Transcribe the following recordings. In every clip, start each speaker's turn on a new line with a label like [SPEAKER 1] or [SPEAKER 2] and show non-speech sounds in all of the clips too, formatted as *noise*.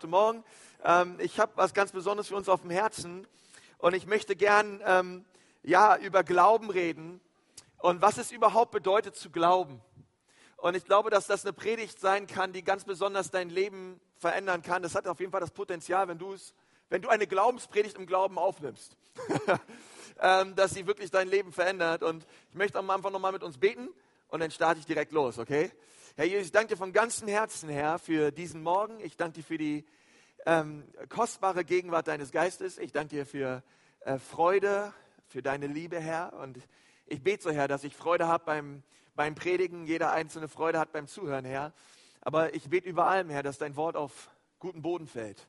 [SPEAKER 1] Guten Morgen. Ähm, ich habe was ganz Besonderes für uns auf dem Herzen und ich möchte gern ähm, ja, über Glauben reden und was es überhaupt bedeutet zu glauben. Und ich glaube, dass das eine Predigt sein kann, die ganz besonders dein Leben verändern kann. Das hat auf jeden Fall das Potenzial, wenn du es, wenn du eine Glaubenspredigt im Glauben aufnimmst, *laughs* ähm, dass sie wirklich dein Leben verändert. Und ich möchte am Anfang nochmal mit uns beten und dann starte ich direkt los, okay? Herr Jesus, ich danke dir von ganzem Herzen, Herr, für diesen Morgen. Ich danke dir für die ähm, kostbare Gegenwart deines Geistes. Ich danke dir für äh, Freude, für deine Liebe, Herr. Und ich bete so, Herr, dass ich Freude habe beim, beim Predigen, jeder einzelne Freude hat beim Zuhören, Herr. Aber ich bete über allem, Herr, dass dein Wort auf guten Boden fällt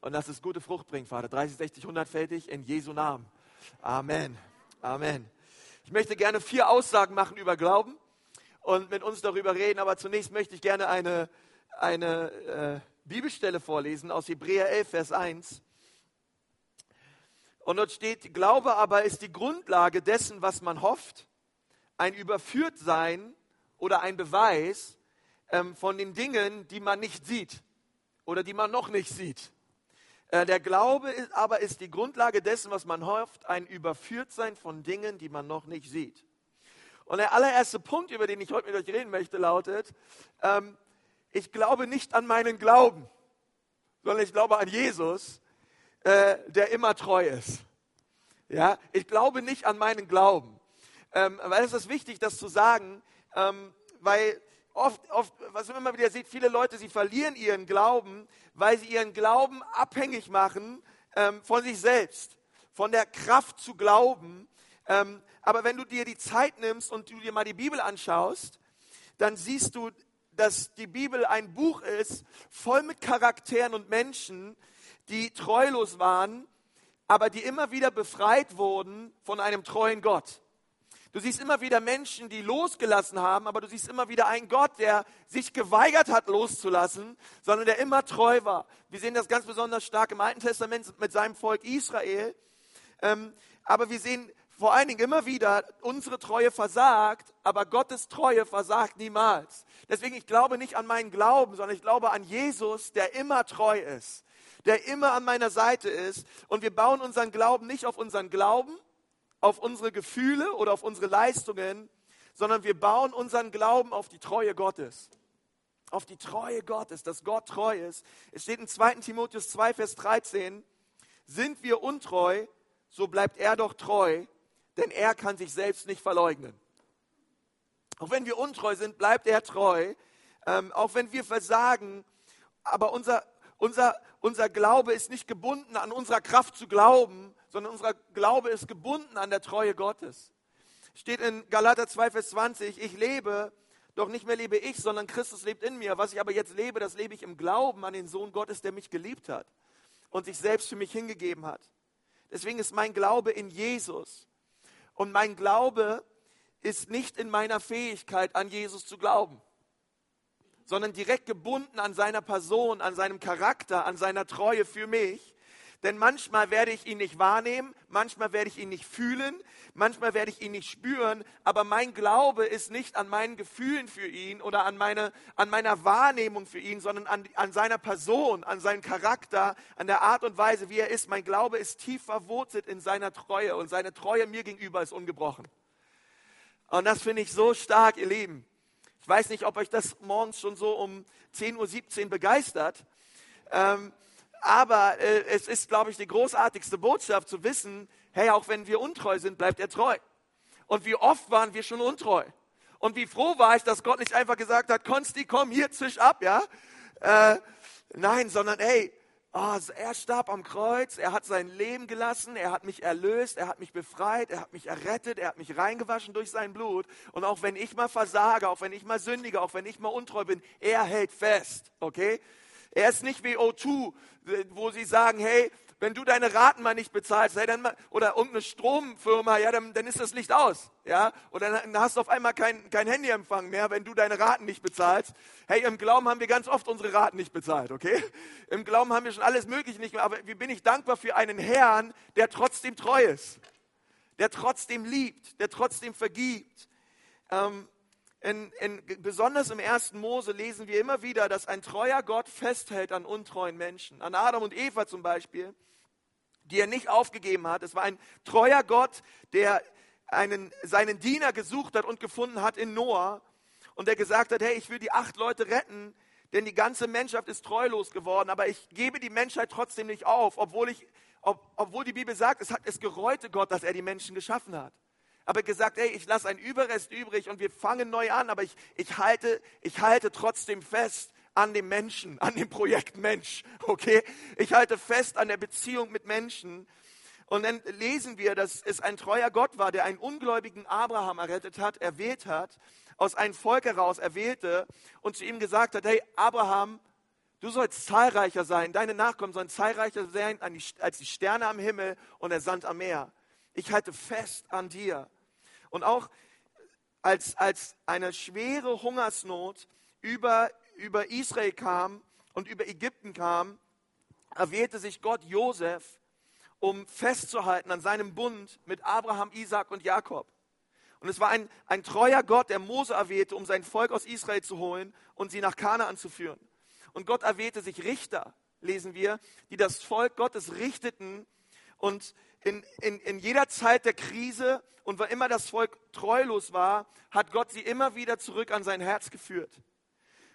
[SPEAKER 1] und dass es gute Frucht bringt, Vater. 30, 60, 100-fältig in Jesu Namen. Amen. Amen. Ich möchte gerne vier Aussagen machen über Glauben und mit uns darüber reden. Aber zunächst möchte ich gerne eine, eine äh, Bibelstelle vorlesen aus Hebräer 11, Vers 1. Und dort steht, Glaube aber ist die Grundlage dessen, was man hofft, ein Überführtsein oder ein Beweis ähm, von den Dingen, die man nicht sieht oder die man noch nicht sieht. Äh, der Glaube ist, aber ist die Grundlage dessen, was man hofft, ein Überführtsein von Dingen, die man noch nicht sieht. Und der allererste Punkt, über den ich heute mit euch reden möchte, lautet, ähm, ich glaube nicht an meinen Glauben, sondern ich glaube an Jesus, äh, der immer treu ist. Ja, ich glaube nicht an meinen Glauben. Ähm, weil es ist wichtig, das zu sagen, ähm, weil oft, oft, was man immer wieder sieht, viele Leute, sie verlieren ihren Glauben, weil sie ihren Glauben abhängig machen ähm, von sich selbst, von der Kraft zu glauben. Ähm, aber wenn du dir die Zeit nimmst und du dir mal die Bibel anschaust, dann siehst du, dass die Bibel ein Buch ist, voll mit Charakteren und Menschen, die treulos waren, aber die immer wieder befreit wurden von einem treuen Gott. Du siehst immer wieder Menschen, die losgelassen haben, aber du siehst immer wieder einen Gott, der sich geweigert hat loszulassen, sondern der immer treu war. Wir sehen das ganz besonders stark im Alten Testament mit seinem Volk Israel. Ähm, aber wir sehen vor allen Dingen immer wieder, unsere Treue versagt, aber Gottes Treue versagt niemals. Deswegen, ich glaube nicht an meinen Glauben, sondern ich glaube an Jesus, der immer treu ist, der immer an meiner Seite ist. Und wir bauen unseren Glauben nicht auf unseren Glauben, auf unsere Gefühle oder auf unsere Leistungen, sondern wir bauen unseren Glauben auf die Treue Gottes. Auf die Treue Gottes, dass Gott treu ist. Es steht in 2 Timotheus 2, Vers 13, sind wir untreu, so bleibt er doch treu, denn er kann sich selbst nicht verleugnen. Auch wenn wir untreu sind, bleibt er treu. Ähm, auch wenn wir versagen, aber unser, unser, unser Glaube ist nicht gebunden an unserer Kraft zu glauben, sondern unser Glaube ist gebunden an der Treue Gottes. Steht in Galater 2, Vers 20, ich lebe, doch nicht mehr lebe ich, sondern Christus lebt in mir. Was ich aber jetzt lebe, das lebe ich im Glauben an den Sohn Gottes, der mich geliebt hat und sich selbst für mich hingegeben hat. Deswegen ist mein Glaube in Jesus. Und mein Glaube ist nicht in meiner Fähigkeit, an Jesus zu glauben, sondern direkt gebunden an seiner Person, an seinem Charakter, an seiner Treue für mich. Denn manchmal werde ich ihn nicht wahrnehmen, manchmal werde ich ihn nicht fühlen, manchmal werde ich ihn nicht spüren, aber mein Glaube ist nicht an meinen Gefühlen für ihn oder an, meine, an meiner Wahrnehmung für ihn, sondern an, an seiner Person, an seinem Charakter, an der Art und Weise, wie er ist. Mein Glaube ist tief verwurzelt in seiner Treue und seine Treue mir gegenüber ist ungebrochen. Und das finde ich so stark, ihr Lieben. Ich weiß nicht, ob euch das morgens schon so um 10.17 Uhr begeistert. Ähm, aber äh, es ist, glaube ich, die großartigste Botschaft zu wissen, hey, auch wenn wir untreu sind, bleibt er treu. Und wie oft waren wir schon untreu? Und wie froh war ich, dass Gott nicht einfach gesagt hat, Konsti, komm hier, zisch ab, ja? Äh, nein, sondern hey, oh, er starb am Kreuz, er hat sein Leben gelassen, er hat mich erlöst, er hat mich befreit, er hat mich errettet, er hat mich reingewaschen durch sein Blut. Und auch wenn ich mal versage, auch wenn ich mal sündige, auch wenn ich mal untreu bin, er hält fest, okay? Er ist nicht wie O2, wo sie sagen, hey, wenn du deine Raten mal nicht bezahlst, hey, dann, oder irgendeine Stromfirma, ja, dann, dann ist das Licht aus, ja, oder dann hast du auf einmal kein, kein Handyempfang mehr, wenn du deine Raten nicht bezahlst. Hey, im Glauben haben wir ganz oft unsere Raten nicht bezahlt, okay? Im Glauben haben wir schon alles Mögliche nicht mehr, aber wie bin ich dankbar für einen Herrn, der trotzdem treu ist, der trotzdem liebt, der trotzdem vergibt. Ähm, in, in, besonders im ersten Mose lesen wir immer wieder, dass ein treuer Gott festhält an untreuen Menschen. An Adam und Eva zum Beispiel, die er nicht aufgegeben hat. Es war ein treuer Gott, der einen, seinen Diener gesucht hat und gefunden hat in Noah und der gesagt hat, hey, ich will die acht Leute retten, denn die ganze Menschheit ist treulos geworden, aber ich gebe die Menschheit trotzdem nicht auf, obwohl, ich, ob, obwohl die Bibel sagt, es, hat, es gereute Gott, dass er die Menschen geschaffen hat. Aber gesagt, hey, ich lasse einen Überrest übrig und wir fangen neu an, aber ich, ich, halte, ich halte trotzdem fest an dem Menschen, an dem Projekt Mensch, okay? Ich halte fest an der Beziehung mit Menschen. Und dann lesen wir, dass es ein treuer Gott war, der einen ungläubigen Abraham errettet hat, erwählt hat aus einem Volk heraus erwählte und zu ihm gesagt hat, hey Abraham, du sollst zahlreicher sein, deine Nachkommen sollen zahlreicher sein als die Sterne am Himmel und der Sand am Meer. Ich halte fest an dir. Und auch als, als eine schwere Hungersnot über, über Israel kam und über Ägypten kam, erwählte sich Gott Josef, um festzuhalten an seinem Bund mit Abraham, Isaac und Jakob. Und es war ein, ein treuer Gott, der Mose erwählte, um sein Volk aus Israel zu holen und sie nach Kanaan zu führen. Und Gott erwählte sich Richter, lesen wir, die das Volk Gottes richteten und in, in, in jeder Zeit der Krise und wo immer das Volk treulos war, hat Gott sie immer wieder zurück an sein Herz geführt.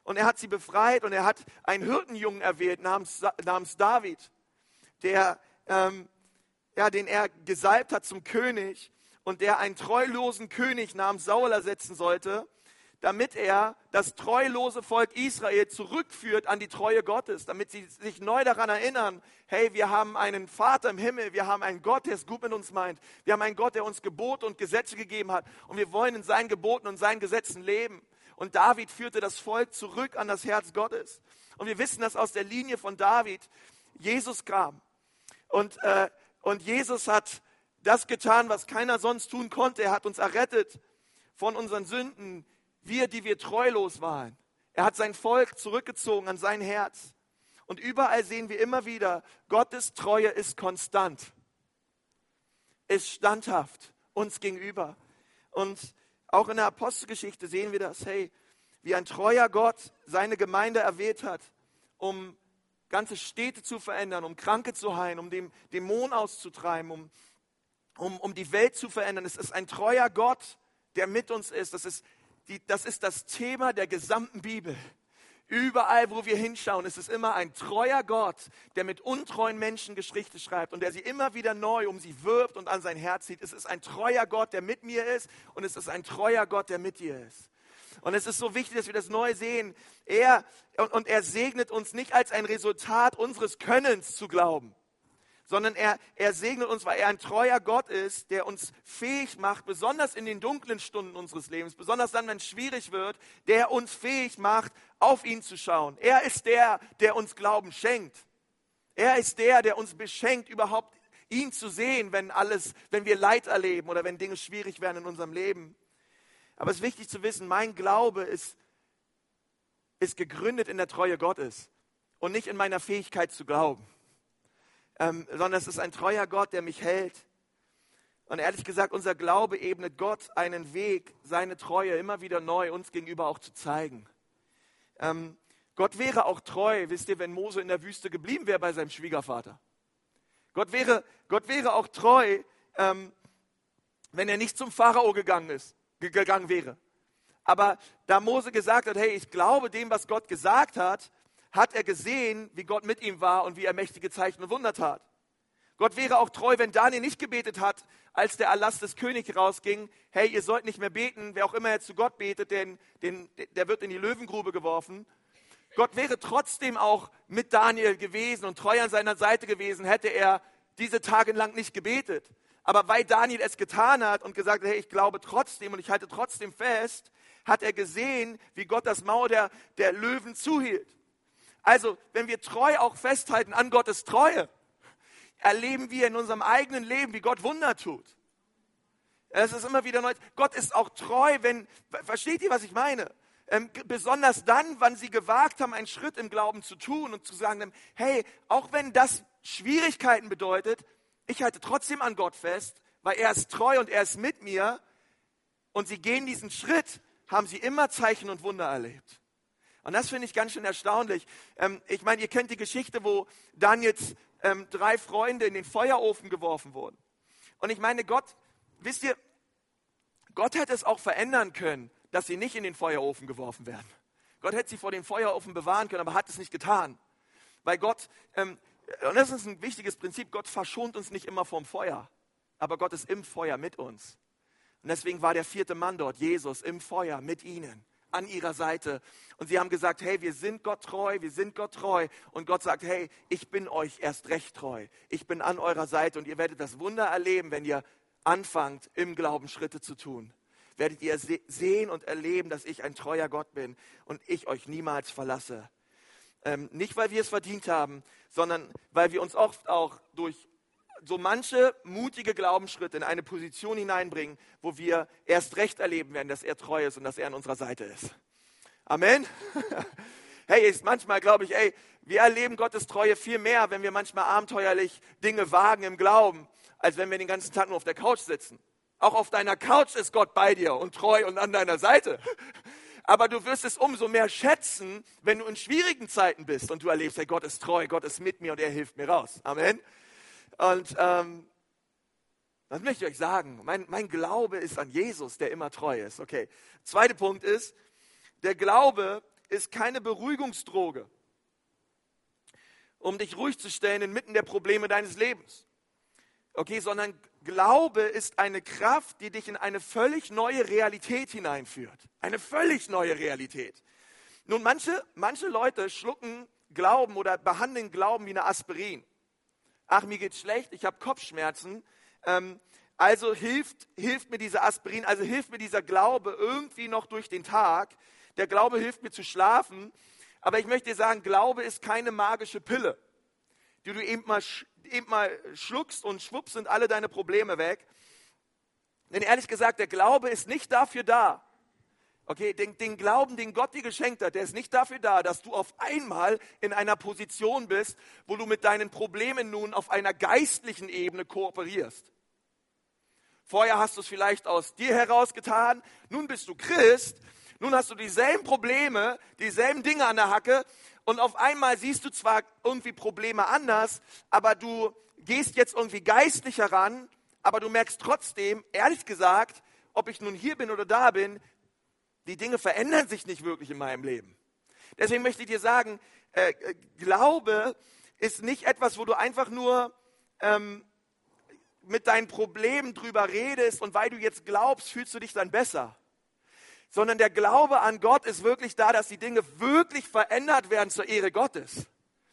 [SPEAKER 1] Und er hat sie befreit und er hat einen Hirtenjungen erwählt namens, namens David, der, ähm, ja, den er gesalbt hat zum König und der einen treulosen König namens Saul ersetzen sollte, damit er das treulose Volk Israel zurückführt an die Treue Gottes, damit sie sich neu daran erinnern, hey, wir haben einen Vater im Himmel, wir haben einen Gott, der es gut mit uns meint, wir haben einen Gott, der uns Gebote und Gesetze gegeben hat und wir wollen in seinen Geboten und seinen Gesetzen leben. Und David führte das Volk zurück an das Herz Gottes. Und wir wissen, dass aus der Linie von David Jesus kam. Und, äh, und Jesus hat das getan, was keiner sonst tun konnte. Er hat uns errettet von unseren Sünden, wir, die wir treulos waren. Er hat sein Volk zurückgezogen an sein Herz. Und überall sehen wir immer wieder, Gottes Treue ist konstant, ist standhaft uns gegenüber. Und auch in der Apostelgeschichte sehen wir das, hey, wie ein treuer Gott seine Gemeinde erwählt hat, um ganze Städte zu verändern, um Kranke zu heilen, um den Dämon auszutreiben, um um, um die Welt zu verändern. Es ist ein treuer Gott, der mit uns ist. Das ist, die, das ist das Thema der gesamten Bibel. Überall, wo wir hinschauen, ist es immer ein treuer Gott, der mit untreuen Menschen Geschichte schreibt und der sie immer wieder neu um sie wirbt und an sein Herz zieht. Es ist ein treuer Gott, der mit mir ist und es ist ein treuer Gott, der mit dir ist. Und es ist so wichtig, dass wir das neu sehen. Er, und, und er segnet uns nicht als ein Resultat unseres Könnens zu glauben sondern er, er segnet uns, weil er ein treuer Gott ist, der uns fähig macht, besonders in den dunklen Stunden unseres Lebens, besonders dann, wenn es schwierig wird, der uns fähig macht, auf ihn zu schauen. Er ist der, der uns Glauben schenkt. Er ist der, der uns beschenkt, überhaupt ihn zu sehen, wenn alles, wenn wir Leid erleben oder wenn Dinge schwierig werden in unserem Leben. Aber es ist wichtig zu wissen, mein Glaube ist, ist gegründet in der Treue Gottes und nicht in meiner Fähigkeit zu glauben ähm, sondern es ist ein treuer Gott, der mich hält. Und ehrlich gesagt, unser Glaube ebnet Gott einen Weg, seine Treue immer wieder neu uns gegenüber auch zu zeigen. Ähm, Gott wäre auch treu, wisst ihr, wenn Mose in der Wüste geblieben wäre bei seinem Schwiegervater. Gott wäre, Gott wäre auch treu, ähm, wenn er nicht zum Pharao gegangen, ist, gegangen wäre. Aber da Mose gesagt hat, hey, ich glaube dem, was Gott gesagt hat, hat er gesehen, wie Gott mit ihm war und wie er mächtige Zeichen und Wunder tat. Gott wäre auch treu, wenn Daniel nicht gebetet hat, als der Erlass des Königs rausging, hey, ihr sollt nicht mehr beten, wer auch immer jetzt zu Gott betet, denn, den, der wird in die Löwengrube geworfen. Gott wäre trotzdem auch mit Daniel gewesen und treu an seiner Seite gewesen, hätte er diese Tage lang nicht gebetet. Aber weil Daniel es getan hat und gesagt hat, hey, ich glaube trotzdem und ich halte trotzdem fest, hat er gesehen, wie Gott das Maul der, der Löwen zuhielt. Also, wenn wir treu auch festhalten an Gottes Treue, erleben wir in unserem eigenen Leben, wie Gott Wunder tut. Es ist immer wieder neu. Gott ist auch treu, wenn, versteht ihr, was ich meine? Ähm, besonders dann, wann sie gewagt haben, einen Schritt im Glauben zu tun und zu sagen, hey, auch wenn das Schwierigkeiten bedeutet, ich halte trotzdem an Gott fest, weil er ist treu und er ist mit mir. Und sie gehen diesen Schritt haben sie immer Zeichen und Wunder erlebt. Und das finde ich ganz schön erstaunlich. Ähm, ich meine, ihr kennt die Geschichte, wo Daniels ähm, drei Freunde in den Feuerofen geworfen wurden. Und ich meine, Gott, wisst ihr, Gott hätte es auch verändern können, dass sie nicht in den Feuerofen geworfen werden. Gott hätte sie vor dem Feuerofen bewahren können, aber hat es nicht getan. Weil Gott, ähm, und das ist ein wichtiges Prinzip, Gott verschont uns nicht immer vom Feuer, aber Gott ist im Feuer mit uns. Und deswegen war der vierte Mann dort, Jesus, im Feuer mit ihnen, an ihrer Seite. Und sie haben gesagt, hey, wir sind Gott treu, wir sind Gott treu. Und Gott sagt, hey, ich bin euch erst recht treu. Ich bin an eurer Seite und ihr werdet das Wunder erleben, wenn ihr anfangt, im Glauben Schritte zu tun. Werdet ihr sehen und erleben, dass ich ein treuer Gott bin und ich euch niemals verlasse. Ähm, nicht, weil wir es verdient haben, sondern weil wir uns oft auch durch so manche mutige Glaubensschritte in eine Position hineinbringen, wo wir erst recht erleben werden, dass er treu ist und dass er an unserer Seite ist. Amen. *laughs* Hey, ist manchmal glaube ich, ey, wir erleben Gottes Treue viel mehr, wenn wir manchmal abenteuerlich Dinge wagen im Glauben, als wenn wir den ganzen Tag nur auf der Couch sitzen. Auch auf deiner Couch ist Gott bei dir und treu und an deiner Seite. *laughs* Aber du wirst es umso mehr schätzen, wenn du in schwierigen Zeiten bist und du erlebst, hey, Gott ist treu, Gott ist mit mir und er hilft mir raus. Amen. Und ähm, was möchte ich euch sagen? Mein, mein Glaube ist an Jesus, der immer treu ist. Okay. Zweiter Punkt ist, der Glaube ist keine Beruhigungsdroge, um dich ruhig zu stellen inmitten der Probleme deines Lebens. Okay, sondern Glaube ist eine Kraft, die dich in eine völlig neue Realität hineinführt. Eine völlig neue Realität. Nun, manche, manche Leute schlucken Glauben oder behandeln Glauben wie eine Aspirin ach, mir geht's schlecht, ich habe Kopfschmerzen. Ähm, also hilft, hilft mir dieser Aspirin, also hilft mir dieser Glaube irgendwie noch durch den Tag. Der Glaube hilft mir zu schlafen. Aber ich möchte dir sagen, Glaube ist keine magische Pille, die du eben mal, eben mal schluckst und schwupps sind alle deine Probleme weg. Denn ehrlich gesagt, der Glaube ist nicht dafür da, Okay, den, den, Glauben, den Gott dir geschenkt hat, der ist nicht dafür da, dass du auf einmal in einer Position bist, wo du mit deinen Problemen nun auf einer geistlichen Ebene kooperierst. Vorher hast du es vielleicht aus dir heraus getan, nun bist du Christ, nun hast du dieselben Probleme, dieselben Dinge an der Hacke und auf einmal siehst du zwar irgendwie Probleme anders, aber du gehst jetzt irgendwie geistlich heran, aber du merkst trotzdem, ehrlich gesagt, ob ich nun hier bin oder da bin, die Dinge verändern sich nicht wirklich in meinem Leben. Deswegen möchte ich dir sagen, äh, äh, Glaube ist nicht etwas, wo du einfach nur ähm, mit deinen Problemen drüber redest und weil du jetzt glaubst, fühlst du dich dann besser. Sondern der Glaube an Gott ist wirklich da, dass die Dinge wirklich verändert werden zur Ehre Gottes.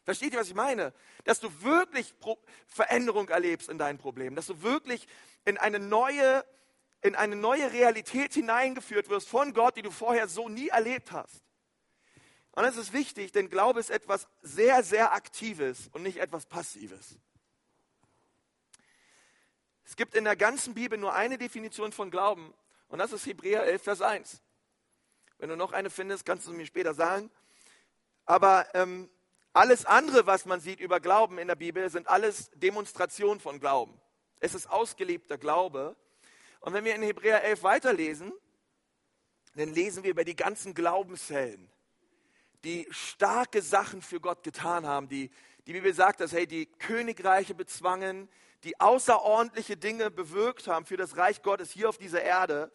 [SPEAKER 1] Versteht ihr, was ich meine? Dass du wirklich Pro Veränderung erlebst in deinen Problemen, dass du wirklich in eine neue in eine neue Realität hineingeführt wirst von Gott, die du vorher so nie erlebt hast. Und das ist wichtig, denn Glaube ist etwas sehr, sehr Aktives und nicht etwas Passives. Es gibt in der ganzen Bibel nur eine Definition von Glauben und das ist Hebräer 11, Vers 1. Wenn du noch eine findest, kannst du mir später sagen. Aber ähm, alles andere, was man sieht über Glauben in der Bibel, sind alles Demonstrationen von Glauben. Es ist ausgelebter Glaube und wenn wir in Hebräer 11 weiterlesen, dann lesen wir über die ganzen Glaubenshelden, die starke Sachen für Gott getan haben, die die Bibel sagt, dass hey, die Königreiche bezwangen, die außerordentliche Dinge bewirkt haben für das Reich Gottes hier auf dieser Erde.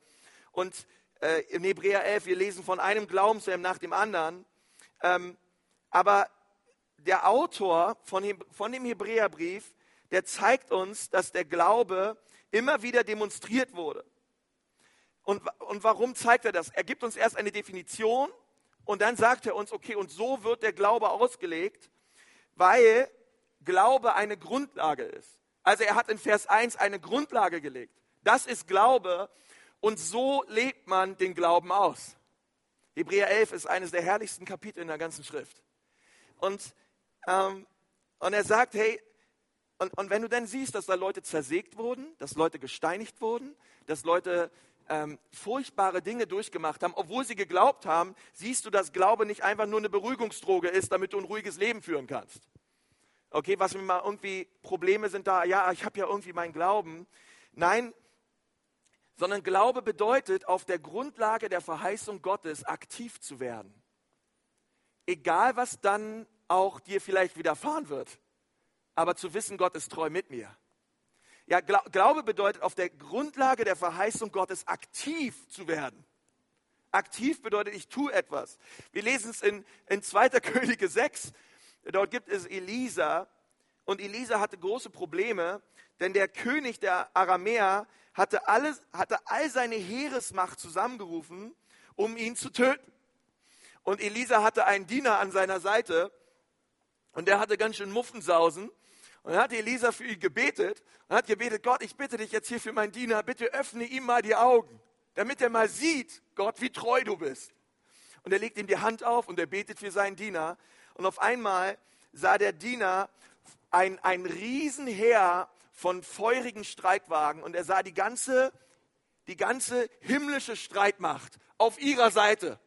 [SPEAKER 1] Und äh, in Hebräer 11, wir lesen von einem Glaubenshelm nach dem anderen. Ähm, aber der Autor von, von dem Hebräerbrief, der zeigt uns, dass der Glaube immer wieder demonstriert wurde. Und, und warum zeigt er das? Er gibt uns erst eine Definition und dann sagt er uns, okay, und so wird der Glaube ausgelegt, weil Glaube eine Grundlage ist. Also er hat in Vers 1 eine Grundlage gelegt. Das ist Glaube und so lebt man den Glauben aus. Hebräer 11 ist eines der herrlichsten Kapitel in der ganzen Schrift. Und, ähm, und er sagt, hey, und, und wenn du dann siehst, dass da Leute zersägt wurden, dass Leute gesteinigt wurden, dass Leute ähm, furchtbare Dinge durchgemacht haben, obwohl sie geglaubt haben, siehst du, dass Glaube nicht einfach nur eine Beruhigungsdroge ist, damit du ein ruhiges Leben führen kannst. Okay, was mir mal irgendwie Probleme sind da, ja, ich habe ja irgendwie meinen Glauben. Nein, sondern Glaube bedeutet, auf der Grundlage der Verheißung Gottes aktiv zu werden. Egal, was dann auch dir vielleicht widerfahren wird, aber zu wissen, Gott ist treu mit mir. Ja, Glaube bedeutet, auf der Grundlage der Verheißung Gottes aktiv zu werden. Aktiv bedeutet, ich tue etwas. Wir lesen es in, in 2. *laughs* Könige 6. Dort gibt es Elisa. Und Elisa hatte große Probleme, denn der König der Aramäer hatte, alles, hatte all seine Heeresmacht zusammengerufen, um ihn zu töten. Und Elisa hatte einen Diener an seiner Seite und der hatte ganz schön Muffensausen. Und dann hat Elisa für ihn gebetet und hat gebetet, Gott, ich bitte dich jetzt hier für meinen Diener, bitte öffne ihm mal die Augen, damit er mal sieht, Gott, wie treu du bist. Und er legt ihm die Hand auf und er betet für seinen Diener. Und auf einmal sah der Diener ein, ein Riesenheer von feurigen Streitwagen und er sah die ganze, die ganze himmlische Streitmacht auf ihrer Seite.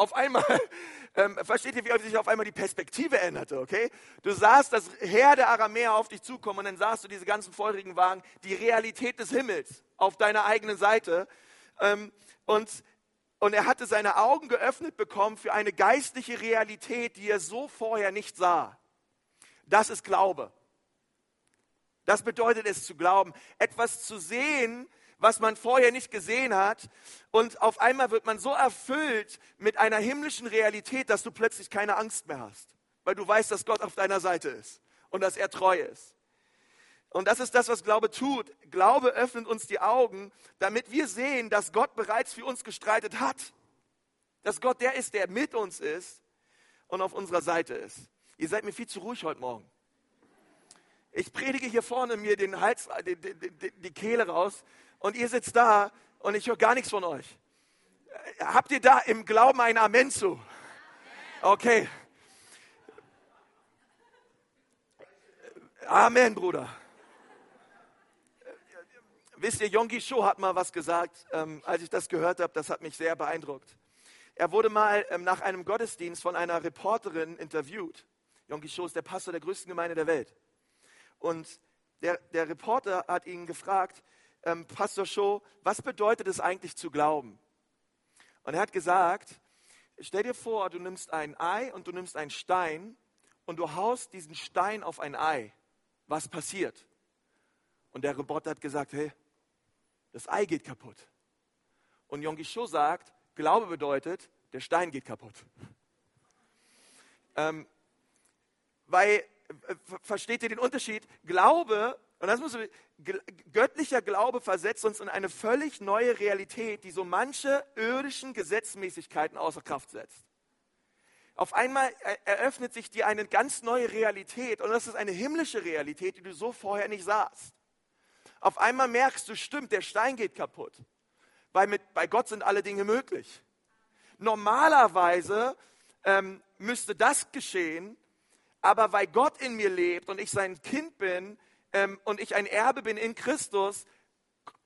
[SPEAKER 1] Auf einmal, *laughs* ähm, versteht ihr, wie sich auf einmal die Perspektive änderte, okay? Du sahst das Heer der Aramäer auf dich zukommen und dann sahst du diese ganzen feurigen Wagen, die Realität des Himmels auf deiner eigenen Seite. Ähm, und, und er hatte seine Augen geöffnet bekommen für eine geistliche Realität, die er so vorher nicht sah. Das ist Glaube. Das bedeutet es zu glauben, etwas zu sehen, was man vorher nicht gesehen hat. Und auf einmal wird man so erfüllt mit einer himmlischen Realität, dass du plötzlich keine Angst mehr hast, weil du weißt, dass Gott auf deiner Seite ist und dass er treu ist. Und das ist das, was Glaube tut. Glaube öffnet uns die Augen, damit wir sehen, dass Gott bereits für uns gestreitet hat. Dass Gott der ist, der mit uns ist und auf unserer Seite ist. Ihr seid mir viel zu ruhig heute Morgen. Ich predige hier vorne mir den Hals, die, die, die Kehle raus und ihr sitzt da und ich höre gar nichts von euch. Habt ihr da im Glauben ein Amen zu? Okay. Amen, Bruder. Wisst ihr, Yonggi Cho hat mal was gesagt, ähm, als ich das gehört habe, das hat mich sehr beeindruckt. Er wurde mal ähm, nach einem Gottesdienst von einer Reporterin interviewt. Yonggi Cho ist der Pastor der größten Gemeinde der Welt. Und der, der Reporter hat ihn gefragt, ähm, Pastor Show, was bedeutet es eigentlich zu glauben? Und er hat gesagt, stell dir vor, du nimmst ein Ei und du nimmst einen Stein und du haust diesen Stein auf ein Ei. Was passiert? Und der Reporter hat gesagt, hey, das Ei geht kaputt. Und Yonggi Cho sagt, Glaube bedeutet, der Stein geht kaputt. Ähm, weil versteht ihr den Unterschied? Glaube, und das muss göttlicher Glaube versetzt uns in eine völlig neue Realität, die so manche irdischen Gesetzmäßigkeiten außer Kraft setzt. Auf einmal eröffnet sich dir eine ganz neue Realität und das ist eine himmlische Realität, die du so vorher nicht sahst. Auf einmal merkst du, stimmt, der Stein geht kaputt, weil mit, bei Gott sind alle Dinge möglich. Normalerweise ähm, müsste das geschehen, aber weil Gott in mir lebt und ich sein Kind bin ähm, und ich ein Erbe bin in Christus,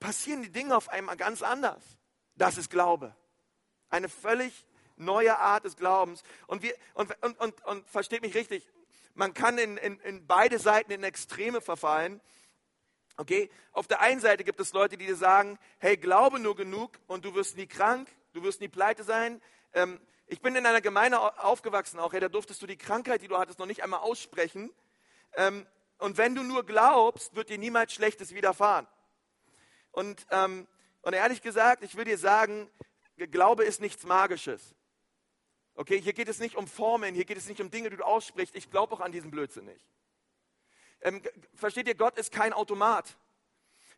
[SPEAKER 1] passieren die Dinge auf einmal ganz anders. Das ist Glaube. Eine völlig neue Art des Glaubens. Und, wir, und, und, und, und versteht mich richtig, man kann in, in, in beide Seiten in Extreme verfallen. Okay, auf der einen Seite gibt es Leute, die dir sagen, hey, glaube nur genug und du wirst nie krank, du wirst nie pleite sein. Ähm, ich bin in einer Gemeinde aufgewachsen, auch hey, da durftest du die Krankheit, die du hattest, noch nicht einmal aussprechen. Ähm, und wenn du nur glaubst, wird dir niemals Schlechtes widerfahren. Und, ähm, und ehrlich gesagt, ich will dir sagen, Glaube ist nichts Magisches. Okay, hier geht es nicht um Formeln, hier geht es nicht um Dinge, die du aussprichst. Ich glaube auch an diesen Blödsinn nicht. Ähm, versteht ihr, Gott ist kein Automat,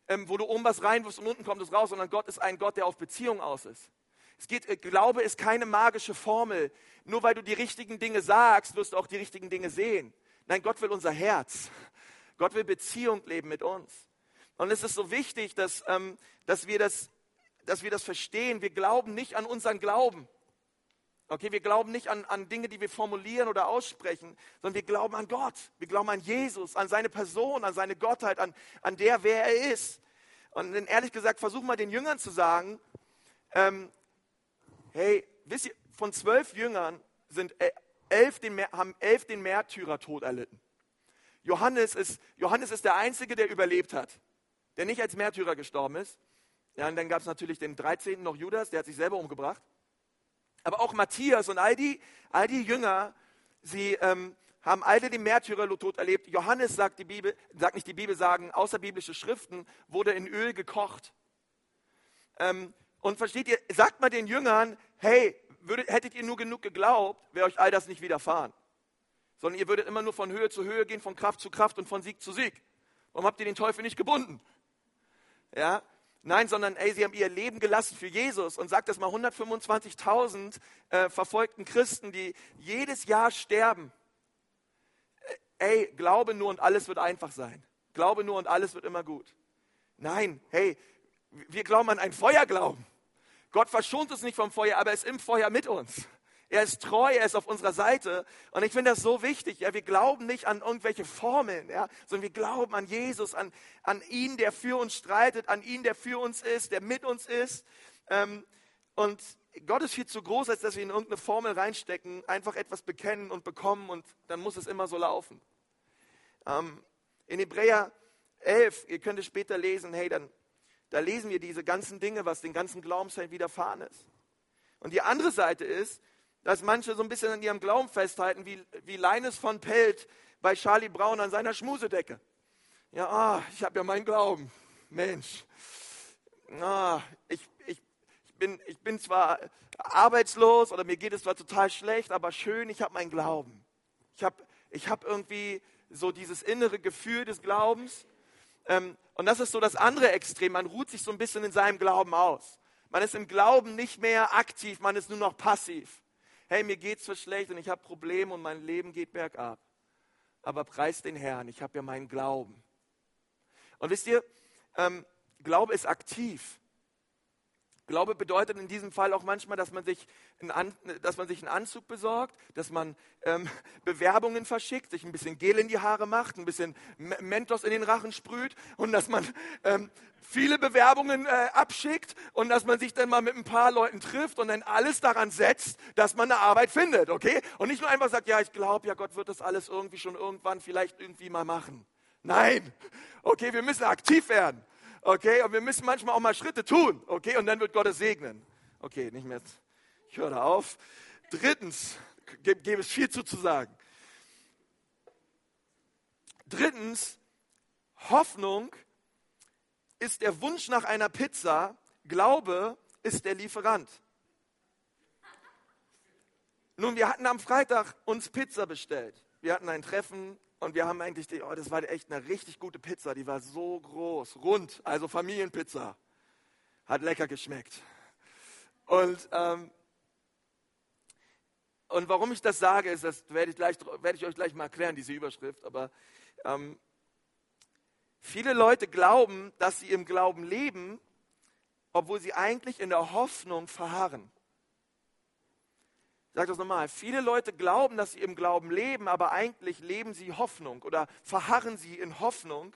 [SPEAKER 1] ähm, wo du oben was reinwirfst und unten kommt es raus, sondern Gott ist ein Gott, der auf Beziehung aus ist. Es geht, äh, Glaube ist keine magische Formel. Nur weil du die richtigen Dinge sagst, wirst du auch die richtigen Dinge sehen. Nein, Gott will unser Herz. Gott will Beziehung leben mit uns. Und es ist so wichtig, dass, ähm, dass, wir das, dass wir das verstehen. Wir glauben nicht an unseren Glauben. Okay, wir glauben nicht an, an Dinge, die wir formulieren oder aussprechen, sondern wir glauben an Gott. Wir glauben an Jesus, an seine Person, an seine Gottheit, an, an der, wer er ist. Und ehrlich gesagt, versuch mal den Jüngern zu sagen, ähm, Hey, wisst ihr, von zwölf Jüngern sind elf den, haben elf den Märtyrertod erlitten. Johannes ist, Johannes ist der Einzige, der überlebt hat, der nicht als Märtyrer gestorben ist. Ja, und dann gab es natürlich den 13. noch Judas, der hat sich selber umgebracht. Aber auch Matthias und all die, all die Jünger, sie ähm, haben alle den Märtyrertod erlebt. Johannes sagt die Bibel, sagt nicht die Bibel, sagen außerbiblische Schriften, wurde in Öl gekocht. Ähm, und versteht ihr, sagt mal den Jüngern, hey, würdet, hättet ihr nur genug geglaubt, wäre euch all das nicht widerfahren. Sondern ihr würdet immer nur von Höhe zu Höhe gehen, von Kraft zu Kraft und von Sieg zu Sieg. Warum habt ihr den Teufel nicht gebunden? Ja, Nein, sondern ey, sie haben ihr Leben gelassen für Jesus und sagt das mal 125.000 äh, verfolgten Christen, die jedes Jahr sterben. Äh, ey, glaube nur und alles wird einfach sein. Glaube nur und alles wird immer gut. Nein, hey, wir glauben an ein Feuerglauben. Gott verschont uns nicht vom Feuer, aber er ist im Feuer mit uns. Er ist treu, er ist auf unserer Seite. Und ich finde das so wichtig. Ja, wir glauben nicht an irgendwelche Formeln, ja, sondern wir glauben an Jesus, an, an ihn, der für uns streitet, an ihn, der für uns ist, der mit uns ist. Ähm, und Gott ist viel zu groß, als dass wir in irgendeine Formel reinstecken, einfach etwas bekennen und bekommen und dann muss es immer so laufen. Ähm, in Hebräer 11, ihr könnt es später lesen, hey, dann, da lesen wir diese ganzen Dinge, was den ganzen Glaubenshelden widerfahren ist. Und die andere Seite ist, dass manche so ein bisschen an ihrem Glauben festhalten, wie, wie Leines von Pelt bei Charlie Brown an seiner Schmusedecke. Ja, ah, ich habe ja meinen Glauben. Mensch. Ah, ich, ich, ich, bin, ich bin zwar arbeitslos oder mir geht es zwar total schlecht, aber schön, ich habe meinen Glauben. Ich habe ich hab irgendwie so dieses innere Gefühl des Glaubens. Ähm, und das ist so das andere Extrem. Man ruht sich so ein bisschen in seinem Glauben aus. Man ist im Glauben nicht mehr aktiv, man ist nur noch passiv hey, mir geht es so schlecht und ich habe Probleme und mein Leben geht bergab. Aber preis den Herrn, ich habe ja meinen Glauben. Und wisst ihr, ähm, Glaube ist aktiv. Glaube bedeutet in diesem Fall auch manchmal, dass man sich einen, dass man sich einen Anzug besorgt, dass man ähm, *laughs* Bewerbungen verschickt, sich ein bisschen Gel in die Haare macht, ein bisschen Mentos in den Rachen sprüht und dass man ähm, viele Bewerbungen äh, abschickt und dass man sich dann mal mit ein paar Leuten trifft und dann alles daran setzt, dass man eine Arbeit findet, okay? Und nicht nur einfach sagt, ja, ich glaube, ja, Gott wird das alles irgendwie schon irgendwann vielleicht irgendwie mal machen. Nein, okay, wir müssen aktiv werden. Okay, und wir müssen manchmal auch mal Schritte tun. Okay, und dann wird Gott es segnen. Okay, nicht mehr. Ich höre da auf. Drittens, gäbe es viel zu, zu sagen. Drittens, Hoffnung ist der Wunsch nach einer Pizza, Glaube ist der Lieferant. Nun, wir hatten am Freitag uns Pizza bestellt. Wir hatten ein Treffen und wir haben eigentlich, die, oh, das war echt eine richtig gute Pizza. Die war so groß, rund, also Familienpizza. Hat lecker geschmeckt. Und, ähm, und warum ich das sage, ist, das werde ich, gleich, werde ich euch gleich mal erklären, diese Überschrift. Aber ähm, viele Leute glauben, dass sie im Glauben leben, obwohl sie eigentlich in der Hoffnung verharren sage das nochmal, viele Leute glauben, dass sie im Glauben leben, aber eigentlich leben sie Hoffnung oder verharren sie in Hoffnung.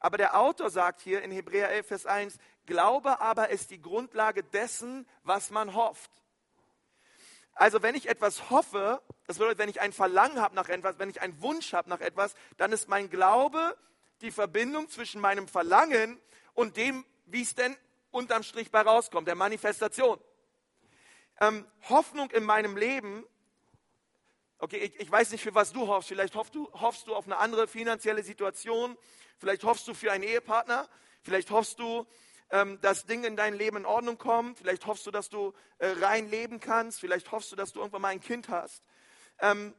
[SPEAKER 1] Aber der Autor sagt hier in Hebräer 11, Vers 1, Glaube aber ist die Grundlage dessen, was man hofft. Also wenn ich etwas hoffe, das bedeutet, wenn ich ein Verlangen habe nach etwas, wenn ich einen Wunsch habe nach etwas, dann ist mein Glaube die Verbindung zwischen meinem Verlangen und dem, wie es denn unterm Strich bei rauskommt, der Manifestation ähm, Hoffnung in meinem Leben, okay, ich, ich, weiß nicht, für was du hoffst, vielleicht hoffst du, hoffst du auf eine andere finanzielle Situation, vielleicht hoffst du für einen Ehepartner, vielleicht hoffst du, ähm, dass Dinge in dein Leben in Ordnung kommen, vielleicht hoffst du, dass du äh, rein leben kannst, vielleicht hoffst du, dass du irgendwann mal ein Kind hast. Ähm,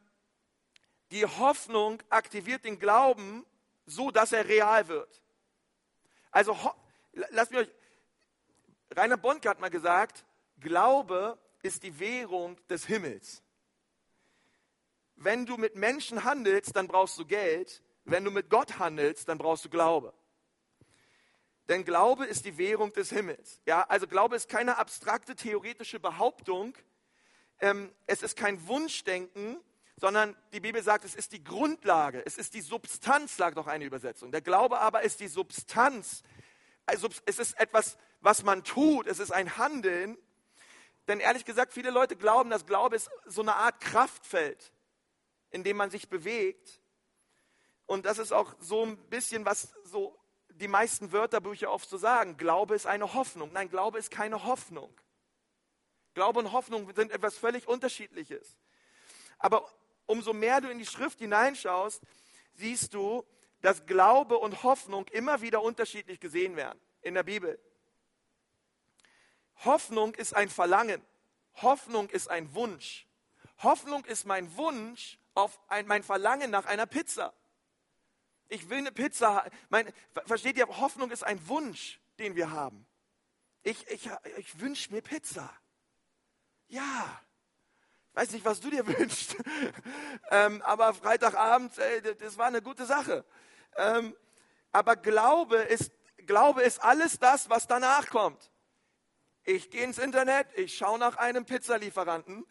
[SPEAKER 1] die Hoffnung aktiviert den Glauben so, dass er real wird. Also, lasst mich euch, Rainer Bonke hat mal gesagt, Glaube ist die Währung des Himmels. Wenn du mit Menschen handelst, dann brauchst du Geld. Wenn du mit Gott handelst, dann brauchst du Glaube. Denn Glaube ist die Währung des Himmels. Ja, also Glaube ist keine abstrakte theoretische Behauptung. Ähm, es ist kein Wunschdenken, sondern die Bibel sagt, es ist die Grundlage, es ist die Substanz, sagt auch eine Übersetzung. Der Glaube aber ist die Substanz. Also es ist etwas, was man tut, es ist ein Handeln. Denn ehrlich gesagt, viele Leute glauben, dass Glaube ist so eine Art Kraftfeld, in dem man sich bewegt. Und das ist auch so ein bisschen, was so die meisten Wörterbücher oft so sagen. Glaube ist eine Hoffnung. Nein, Glaube ist keine Hoffnung. Glaube und Hoffnung sind etwas völlig Unterschiedliches. Aber umso mehr du in die Schrift hineinschaust, siehst du, dass Glaube und Hoffnung immer wieder unterschiedlich gesehen werden in der Bibel. Hoffnung ist ein Verlangen. Hoffnung ist ein Wunsch. Hoffnung ist mein Wunsch auf ein, mein Verlangen nach einer Pizza. Ich will eine Pizza. Mein, versteht ihr? Hoffnung ist ein Wunsch, den wir haben. Ich, ich, ich wünsche mir Pizza. Ja. Ich weiß nicht, was du dir *laughs* wünschst. ähm, aber Freitagabend, äh, das war eine gute Sache. Ähm, aber Glaube ist, Glaube ist alles das, was danach kommt. Ich gehe ins Internet, ich schaue nach einem Pizzalieferanten,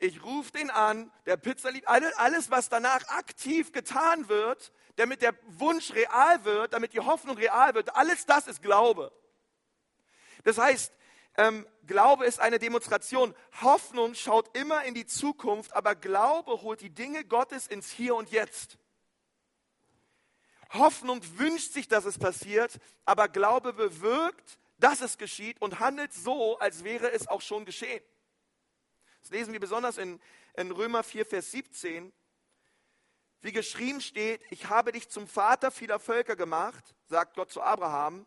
[SPEAKER 1] ich rufe den an, der Pizzalieferant, alles, was danach aktiv getan wird, damit der Wunsch real wird, damit die Hoffnung real wird, alles das ist Glaube. Das heißt, ähm, Glaube ist eine Demonstration. Hoffnung schaut immer in die Zukunft, aber Glaube holt die Dinge Gottes ins Hier und Jetzt. Hoffnung wünscht sich, dass es passiert, aber Glaube bewirkt, dass es geschieht und handelt so, als wäre es auch schon geschehen. Das lesen wir besonders in, in Römer 4, Vers 17. Wie geschrieben steht, ich habe dich zum Vater vieler Völker gemacht, sagt Gott zu Abraham,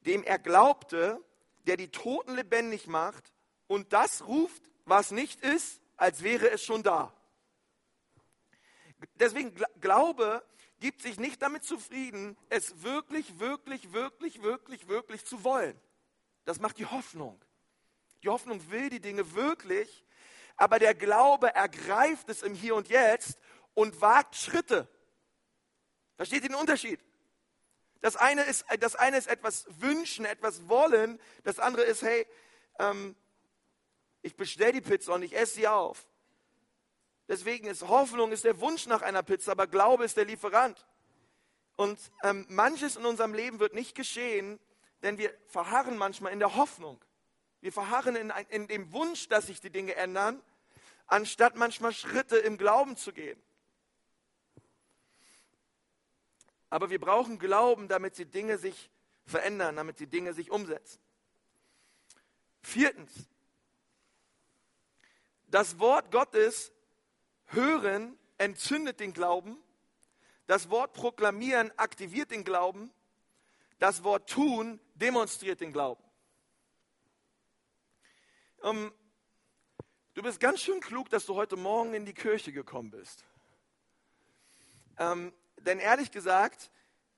[SPEAKER 1] dem er glaubte, der die Toten lebendig macht und das ruft, was nicht ist, als wäre es schon da. Deswegen Glaube gibt sich nicht damit zufrieden, es wirklich, wirklich, wirklich, wirklich, wirklich zu wollen. Das macht die Hoffnung. Die Hoffnung will die Dinge wirklich, aber der Glaube ergreift es im Hier und Jetzt und wagt Schritte. Versteht ihr den Unterschied? Das eine ist, das eine ist etwas wünschen, etwas wollen. Das andere ist, hey, ähm, ich bestelle die Pizza und ich esse sie auf. Deswegen ist Hoffnung ist der Wunsch nach einer Pizza, aber Glaube ist der Lieferant. Und ähm, manches in unserem Leben wird nicht geschehen, denn wir verharren manchmal in der Hoffnung. Wir verharren in, in dem Wunsch, dass sich die Dinge ändern, anstatt manchmal Schritte im Glauben zu gehen. Aber wir brauchen Glauben, damit die Dinge sich verändern, damit die Dinge sich umsetzen. Viertens, das Wort Gottes hören entzündet den Glauben, das Wort proklamieren aktiviert den Glauben, das Wort tun demonstriert den Glauben. Um, du bist ganz schön klug, dass du heute Morgen in die Kirche gekommen bist. Ähm, denn ehrlich gesagt,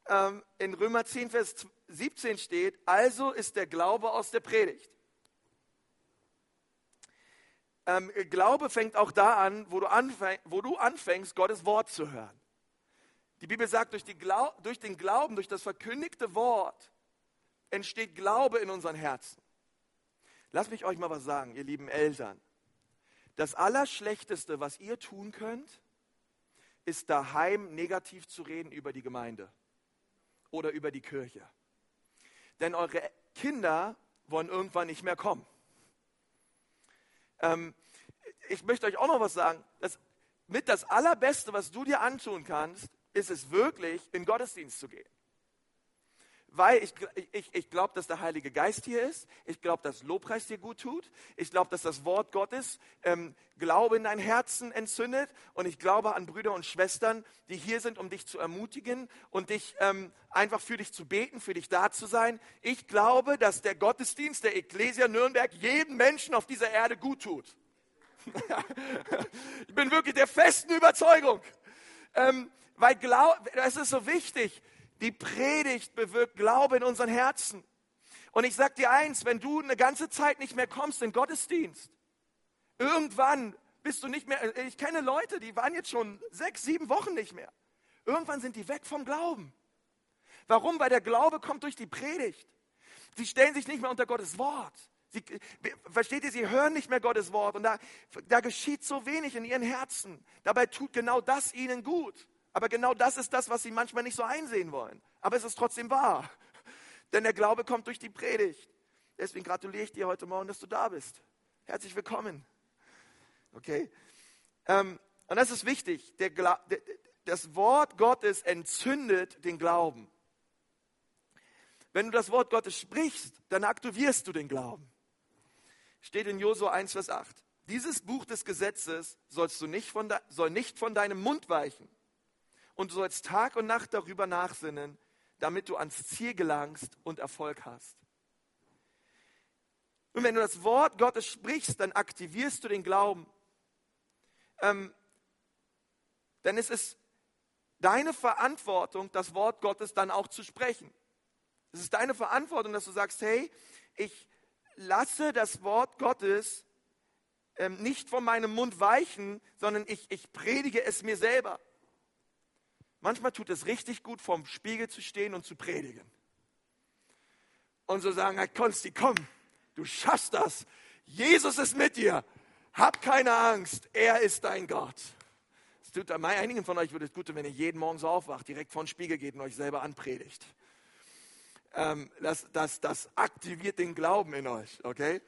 [SPEAKER 1] ähm, in Römer 10, Vers 17 steht, also ist der Glaube aus der Predigt. Ähm, Glaube fängt auch da an wo, du anfäng, wo du anfängst, Gottes Wort zu hören. Die Bibel sagt, durch, Glaub, durch den Glauben, durch das verkündigte Wort entsteht Glaube in unseren Herzen. Lass mich euch mal was sagen, ihr lieben Eltern. Das Allerschlechteste, was ihr tun könnt, ist daheim negativ zu reden über die Gemeinde oder über die Kirche. Denn eure Kinder wollen irgendwann nicht mehr kommen. Ähm, ich möchte euch auch noch was sagen. Das, mit das Allerbeste, was du dir antun kannst, ist es wirklich, in Gottesdienst zu gehen weil ich, ich, ich glaube, dass der Heilige Geist hier ist. Ich glaube, dass Lobpreis dir gut tut. Ich glaube, dass das Wort Gottes ähm, Glaube in dein Herzen entzündet. Und ich glaube an Brüder und Schwestern, die hier sind, um dich zu ermutigen und dich ähm, einfach für dich zu beten, für dich da zu sein. Ich glaube, dass der Gottesdienst der Ecclesia Nürnberg jedem Menschen auf dieser Erde gut tut. *laughs* ich bin wirklich der festen Überzeugung. Ähm, weil das ist so wichtig. Die Predigt bewirkt Glaube in unseren Herzen. Und ich sage dir eins, wenn du eine ganze Zeit nicht mehr kommst in Gottesdienst, irgendwann bist du nicht mehr, ich kenne Leute, die waren jetzt schon sechs, sieben Wochen nicht mehr. Irgendwann sind die weg vom Glauben. Warum? Weil der Glaube kommt durch die Predigt. Sie stellen sich nicht mehr unter Gottes Wort. Sie, versteht ihr, sie hören nicht mehr Gottes Wort und da, da geschieht so wenig in ihren Herzen. Dabei tut genau das ihnen gut. Aber genau das ist das, was sie manchmal nicht so einsehen wollen. Aber es ist trotzdem wahr. *laughs* Denn der Glaube kommt durch die Predigt. Deswegen gratuliere ich dir heute Morgen, dass du da bist. Herzlich willkommen. Okay? Ähm, und das ist wichtig. Der, das Wort Gottes entzündet den Glauben. Wenn du das Wort Gottes sprichst, dann aktivierst du den Glauben. Steht in Josua 1, Vers 8. Dieses Buch des Gesetzes sollst du nicht von soll nicht von deinem Mund weichen. Und du sollst Tag und Nacht darüber nachsinnen, damit du ans Ziel gelangst und Erfolg hast. Und wenn du das Wort Gottes sprichst, dann aktivierst du den Glauben. Ähm, denn es ist deine Verantwortung, das Wort Gottes dann auch zu sprechen. Es ist deine Verantwortung, dass du sagst, hey, ich lasse das Wort Gottes ähm, nicht von meinem Mund weichen, sondern ich, ich predige es mir selber. Manchmal tut es richtig gut, vorm Spiegel zu stehen und zu predigen. Und so sagen, hey Konsti, komm, du schaffst das. Jesus ist mit dir. Hab keine Angst, er ist dein Gott. Es tut einigen von euch würde es gut, wenn ihr jeden Morgen so aufwacht, direkt vor den Spiegel geht und euch selber anpredigt. Ähm, das, das, das aktiviert den Glauben in euch, okay?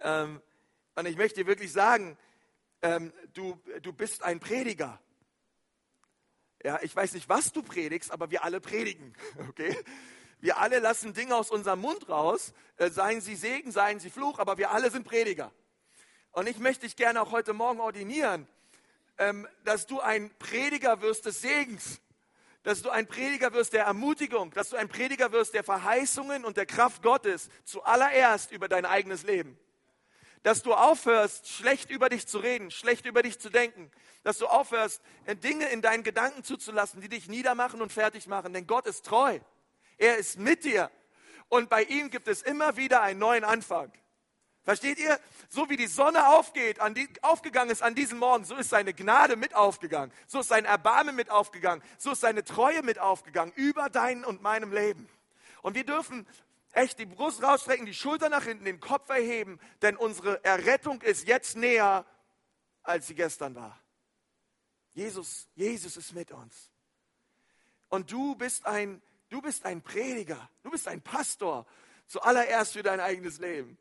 [SPEAKER 1] Ähm, und ich möchte dir wirklich sagen, ähm, du, du bist ein Prediger. Ja, ich weiß nicht, was du predigst, aber wir alle predigen, *laughs* okay? Wir alle lassen Dinge aus unserem Mund raus, äh, seien sie Segen, seien sie Fluch, aber wir alle sind Prediger. Und ich möchte dich gerne auch heute Morgen ordinieren, ähm, dass du ein Prediger wirst des Segens, dass du ein Prediger wirst der Ermutigung, dass du ein Prediger wirst der Verheißungen und der Kraft Gottes zuallererst über dein eigenes Leben dass du aufhörst, schlecht über dich zu reden, schlecht über dich zu denken, dass du aufhörst, äh, Dinge in deinen Gedanken zuzulassen, die dich niedermachen und fertig machen. Denn Gott ist treu. Er ist mit dir. Und bei ihm gibt es immer wieder einen neuen Anfang. Versteht ihr? So wie die Sonne aufgeht, die, aufgegangen ist an diesem Morgen, so ist seine Gnade mit aufgegangen. So ist sein Erbarmen mit aufgegangen. So ist seine Treue mit aufgegangen über dein und meinem Leben. Und wir dürfen echt die Brust rausstrecken, die Schulter nach hinten, den Kopf erheben, denn unsere Errettung ist jetzt näher, als sie gestern war. Jesus, Jesus ist mit uns. Und du bist ein, du bist ein Prediger, du bist ein Pastor, zuallererst für dein eigenes Leben.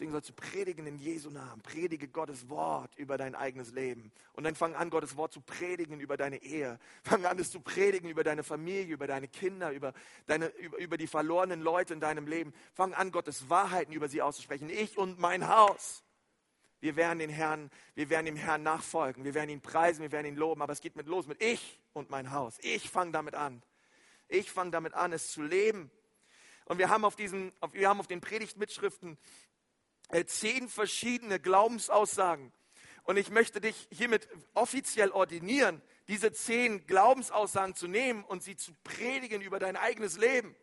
[SPEAKER 1] Deswegen sollst du predigen in Jesu Namen. Predige Gottes Wort über dein eigenes Leben. Und dann fang an, Gottes Wort zu predigen über deine Ehe. Fang an, es zu predigen über deine Familie, über deine Kinder, über, deine, über, über die verlorenen Leute in deinem Leben. Fang an, Gottes Wahrheiten über sie auszusprechen. Ich und mein Haus. Wir werden den Herrn, wir werden dem Herrn nachfolgen. Wir werden ihn preisen, wir werden ihn loben. Aber es geht mit los mit ich und mein Haus. Ich fange damit an. Ich fange damit an, es zu leben. Und wir haben auf, diesen, wir haben auf den Predigtmitschriften zehn verschiedene Glaubensaussagen. Und ich möchte dich hiermit offiziell ordinieren, diese zehn Glaubensaussagen zu nehmen und sie zu predigen über dein eigenes Leben.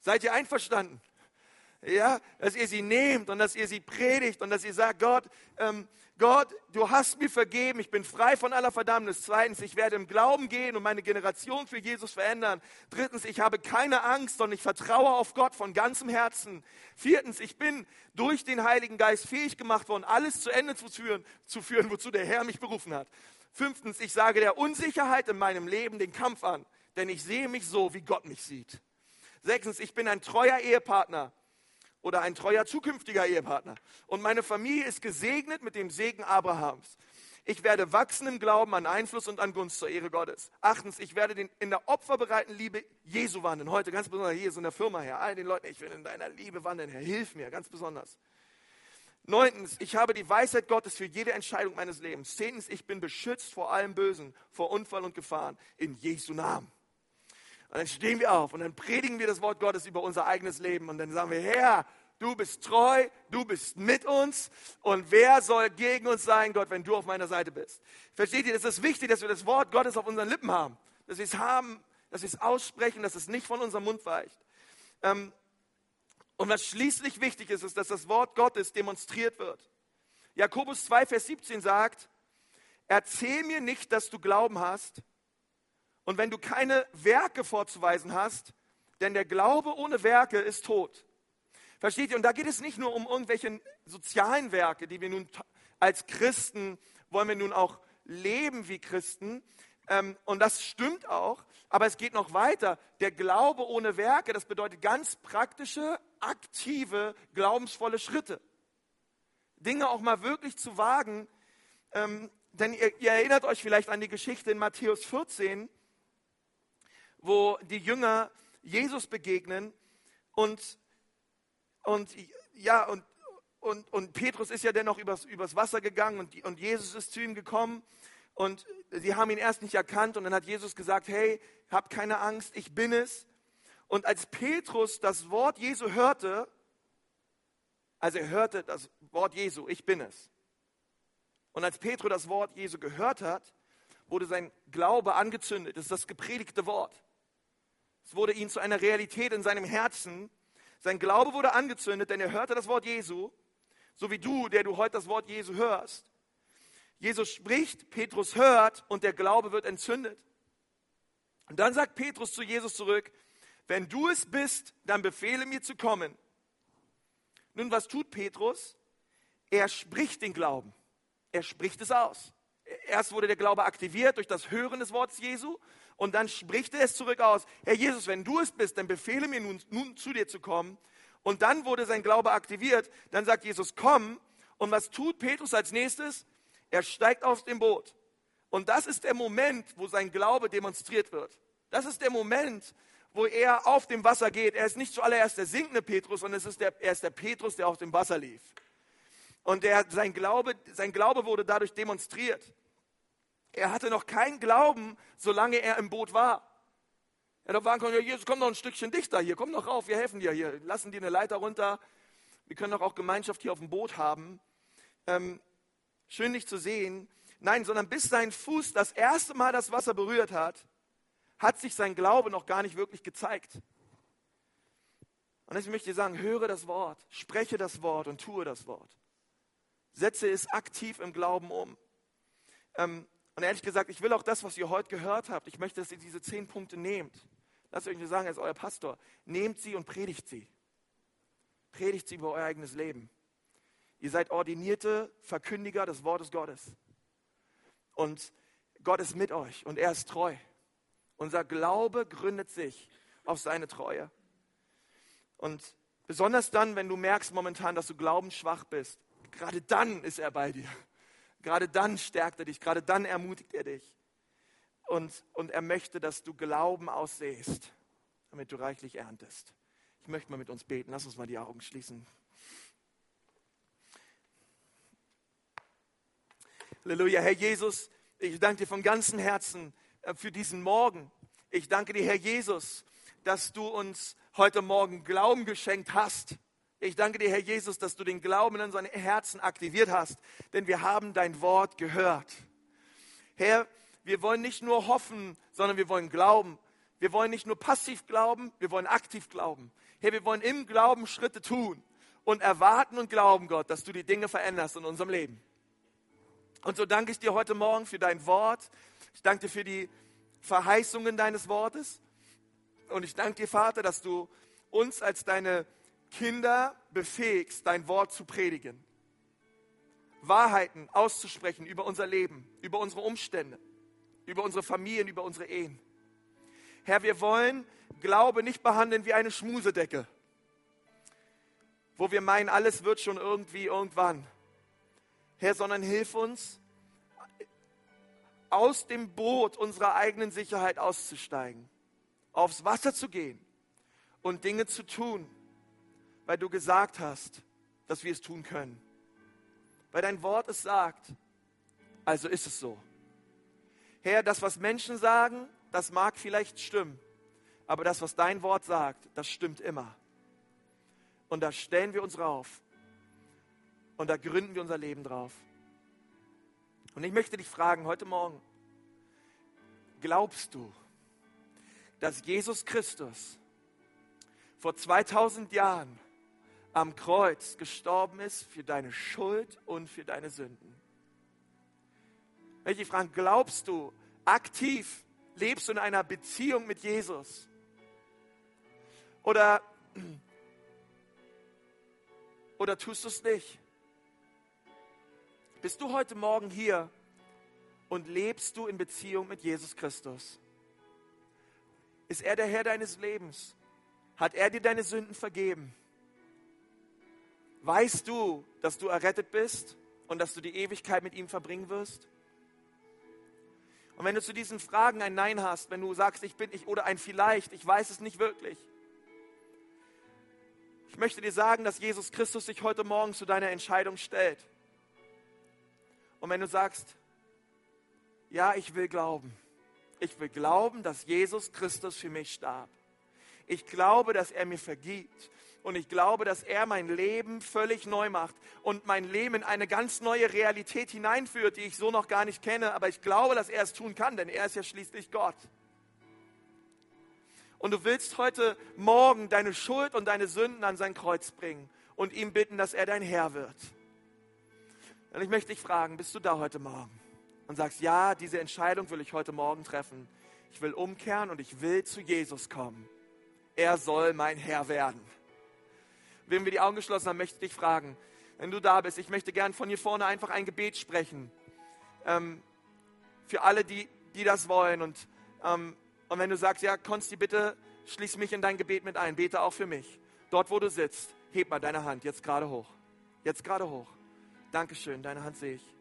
[SPEAKER 1] Seid ihr einverstanden? Ja, dass ihr sie nehmt und dass ihr sie predigt und dass ihr sagt, Gott, ähm, Gott, du hast mir vergeben, ich bin frei von aller Verdammnis. Zweitens, ich werde im Glauben gehen und meine Generation für Jesus verändern. Drittens, ich habe keine Angst, sondern ich vertraue auf Gott von ganzem Herzen. Viertens, ich bin durch den Heiligen Geist fähig gemacht worden, alles zu Ende zu führen, zu führen wozu der Herr mich berufen hat. Fünftens, ich sage der Unsicherheit in meinem Leben den Kampf an, denn ich sehe mich so, wie Gott mich sieht. Sechstens, ich bin ein treuer Ehepartner oder ein treuer zukünftiger Ehepartner. Und meine Familie ist gesegnet mit dem Segen Abrahams. Ich werde wachsen im Glauben an Einfluss und an Gunst zur Ehre Gottes. Achtens, ich werde den, in der opferbereiten Liebe Jesu wandeln. Heute ganz besonders hier in der Firma, Herr. All den Leuten, ich will in deiner Liebe wandeln, Herr. Hilf mir, ganz besonders. Neuntens, ich habe die Weisheit Gottes für jede Entscheidung meines Lebens. Zehntens, ich bin beschützt vor allem Bösen, vor Unfall und Gefahren. In Jesu Namen. Und dann stehen wir auf und dann predigen wir das Wort Gottes über unser eigenes Leben und dann sagen wir, Herr, du bist treu, du bist mit uns und wer soll gegen uns sein, Gott, wenn du auf meiner Seite bist? Versteht ihr, es ist wichtig, dass wir das Wort Gottes auf unseren Lippen haben, dass wir es haben, dass wir es aussprechen, dass es nicht von unserem Mund weicht. Ähm, und was schließlich wichtig ist, ist, dass das Wort Gottes demonstriert wird. Jakobus 2, Vers 17 sagt, erzähl mir nicht, dass du Glauben hast, und wenn du keine Werke vorzuweisen hast, denn der Glaube ohne Werke ist tot. Versteht ihr? Und da geht es nicht nur um irgendwelche sozialen Werke, die wir nun als Christen wollen wir nun auch leben wie Christen. Ähm, und das stimmt auch. Aber es geht noch weiter. Der Glaube ohne Werke, das bedeutet ganz praktische, aktive, glaubensvolle Schritte. Dinge auch mal wirklich zu wagen. Ähm, denn ihr, ihr erinnert euch vielleicht an die Geschichte in Matthäus 14 wo die Jünger Jesus begegnen und, und ja, und, und, und Petrus ist ja dennoch übers, übers Wasser gegangen und, und Jesus ist zu ihm gekommen und sie haben ihn erst nicht erkannt und dann hat Jesus gesagt, hey, hab keine Angst, ich bin es. Und als Petrus das Wort Jesu hörte, also er hörte das Wort Jesu, ich bin es. Und als Petrus das Wort Jesu gehört hat, wurde sein Glaube angezündet. Das ist das gepredigte Wort. Es wurde ihm zu einer Realität in seinem Herzen. Sein Glaube wurde angezündet, denn er hörte das Wort Jesu, so wie du, der du heute das Wort Jesu hörst. Jesus spricht, Petrus hört und der Glaube wird entzündet. Und dann sagt Petrus zu Jesus zurück, wenn du es bist, dann befehle mir zu kommen. Nun, was tut Petrus? Er spricht den Glauben. Er spricht es aus. Erst wurde der Glaube aktiviert durch das Hören des Wortes Jesu und dann spricht er es zurück aus. Herr Jesus, wenn du es bist, dann befehle mir nun, nun zu dir zu kommen. Und dann wurde sein Glaube aktiviert. Dann sagt Jesus, komm. Und was tut Petrus als nächstes? Er steigt aus dem Boot. Und das ist der Moment, wo sein Glaube demonstriert wird. Das ist der Moment, wo er auf dem Wasser geht. Er ist nicht zuallererst der sinkende Petrus, sondern es ist der, er ist der Petrus, der auf dem Wasser lief. Und er, sein, Glaube, sein Glaube wurde dadurch demonstriert. Er hatte noch keinen Glauben, solange er im Boot war. Er hätte sagen können, ja, Jesus, komm noch ein Stückchen dichter hier, komm noch rauf, wir helfen dir hier, lassen dir eine Leiter runter. Wir können doch auch Gemeinschaft hier auf dem Boot haben. Ähm, schön dich zu sehen. Nein, sondern bis sein Fuß das erste Mal das Wasser berührt hat, hat sich sein Glaube noch gar nicht wirklich gezeigt. Und ich möchte dir sagen, höre das Wort, spreche das Wort und tue das Wort. Setze es aktiv im Glauben um. Ähm, und ehrlich gesagt, ich will auch das, was ihr heute gehört habt, ich möchte, dass ihr diese zehn Punkte nehmt. Lasst euch nur sagen, als euer Pastor, nehmt sie und predigt sie. Predigt sie über euer eigenes Leben. Ihr seid ordinierte Verkündiger des Wortes Gottes. Und Gott ist mit euch und er ist treu. Unser Glaube gründet sich auf seine Treue. Und besonders dann, wenn du merkst momentan, dass du glaubensschwach bist, gerade dann ist er bei dir. Gerade dann stärkt er dich, gerade dann ermutigt er dich. Und, und er möchte, dass du Glauben aussähst, damit du reichlich erntest. Ich möchte mal mit uns beten. Lass uns mal die Augen schließen. Halleluja, Herr Jesus, ich danke dir von ganzem Herzen äh, für diesen Morgen. Ich danke dir, Herr Jesus, dass du uns heute Morgen Glauben geschenkt hast. Ich danke dir, Herr Jesus, dass du den Glauben in unseren Herzen aktiviert hast, denn wir haben dein Wort gehört. Herr, wir wollen nicht nur hoffen, sondern wir wollen glauben. Wir wollen nicht nur passiv glauben, wir wollen aktiv glauben. Herr, wir wollen im Glauben Schritte tun und erwarten und glauben, Gott, dass du die Dinge veränderst in unserem Leben. Und so danke ich dir heute Morgen für dein Wort. Ich danke dir für die Verheißungen deines Wortes. Und ich danke dir, Vater, dass du uns als deine Kinder befähigst, dein Wort zu predigen. Wahrheiten auszusprechen über unser Leben, über unsere Umstände, über unsere Familien, über unsere Ehen. Herr, wir wollen Glaube nicht behandeln wie eine Schmusedecke, wo wir meinen, alles wird schon irgendwie irgendwann. Herr, sondern hilf uns, aus dem Boot unserer eigenen Sicherheit auszusteigen, aufs Wasser zu gehen und Dinge zu tun, weil du gesagt hast, dass wir es tun können. Weil dein Wort es sagt, also ist es so. Herr, das, was Menschen sagen, das mag vielleicht stimmen, aber das, was dein Wort sagt, das stimmt immer. Und da stellen wir uns rauf und da gründen wir unser Leben drauf. Und ich möchte dich fragen heute Morgen, glaubst du, dass Jesus Christus vor 2000 Jahren am Kreuz gestorben ist für deine Schuld und für deine Sünden. Wenn ich dich frage, glaubst du aktiv, lebst du in einer Beziehung mit Jesus? Oder, oder tust du es nicht? Bist du heute Morgen hier und lebst du in Beziehung mit Jesus Christus? Ist er der Herr deines Lebens? Hat er dir deine Sünden vergeben? Weißt du, dass du errettet bist und dass du die Ewigkeit mit ihm verbringen wirst? Und wenn du zu diesen Fragen ein Nein hast, wenn du sagst, ich bin ich oder ein vielleicht, ich weiß es nicht wirklich. Ich möchte dir sagen, dass Jesus Christus sich heute Morgen zu deiner Entscheidung stellt. Und wenn du sagst, ja, ich will glauben, ich will glauben, dass Jesus Christus für mich starb. Ich glaube, dass er mir vergibt. Und ich glaube, dass er mein Leben völlig neu macht und mein Leben in eine ganz neue Realität hineinführt, die ich so noch gar nicht kenne. Aber ich glaube, dass er es tun kann, denn er ist ja schließlich Gott. Und du willst heute Morgen deine Schuld und deine Sünden an sein Kreuz bringen und ihm bitten, dass er dein Herr wird. Und ich möchte dich fragen, bist du da heute Morgen? Und sagst, ja, diese Entscheidung will ich heute Morgen treffen. Ich will umkehren und ich will zu Jesus kommen. Er soll mein Herr werden. Wenn wir die Augen geschlossen haben, möchte ich dich fragen, wenn du da bist, ich möchte gern von hier vorne einfach ein Gebet sprechen. Ähm, für alle, die, die das wollen. Und, ähm, und wenn du sagst, ja, Konsti, bitte schließ mich in dein Gebet mit ein, bete auch für mich. Dort, wo du sitzt, heb mal deine Hand, jetzt gerade hoch. Jetzt gerade hoch. Dankeschön, deine Hand sehe ich.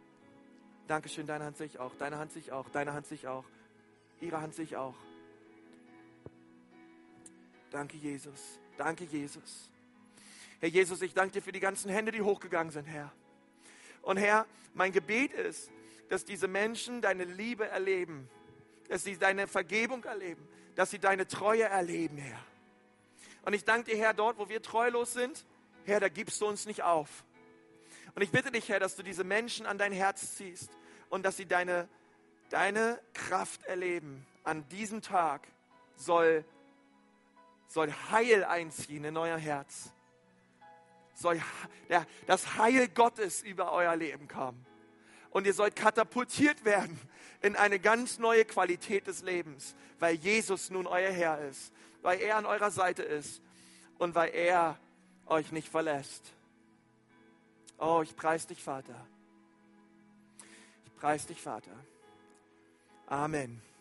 [SPEAKER 1] Dankeschön, deine Hand sehe ich auch. Deine Hand sehe ich auch. Deine Hand sehe ich auch. Ihre Hand sehe ich auch. Danke, Jesus. Danke, Jesus. Herr Jesus, ich danke dir für die ganzen Hände, die hochgegangen sind, Herr. Und Herr, mein Gebet ist, dass diese Menschen deine Liebe erleben, dass sie deine Vergebung erleben, dass sie deine Treue erleben, Herr. Und ich danke dir, Herr, dort, wo wir treulos sind, Herr, da gibst du uns nicht auf. Und ich bitte dich, Herr, dass du diese Menschen an dein Herz ziehst und dass sie deine, deine Kraft erleben. An diesem Tag soll, soll Heil einziehen in euer Herz soll der, das Heil Gottes über euer Leben kommen. Und ihr sollt katapultiert werden in eine ganz neue Qualität des Lebens, weil Jesus nun euer Herr ist, weil er an eurer Seite ist und weil er euch nicht verlässt. Oh, ich preise dich, Vater. Ich preise dich, Vater. Amen.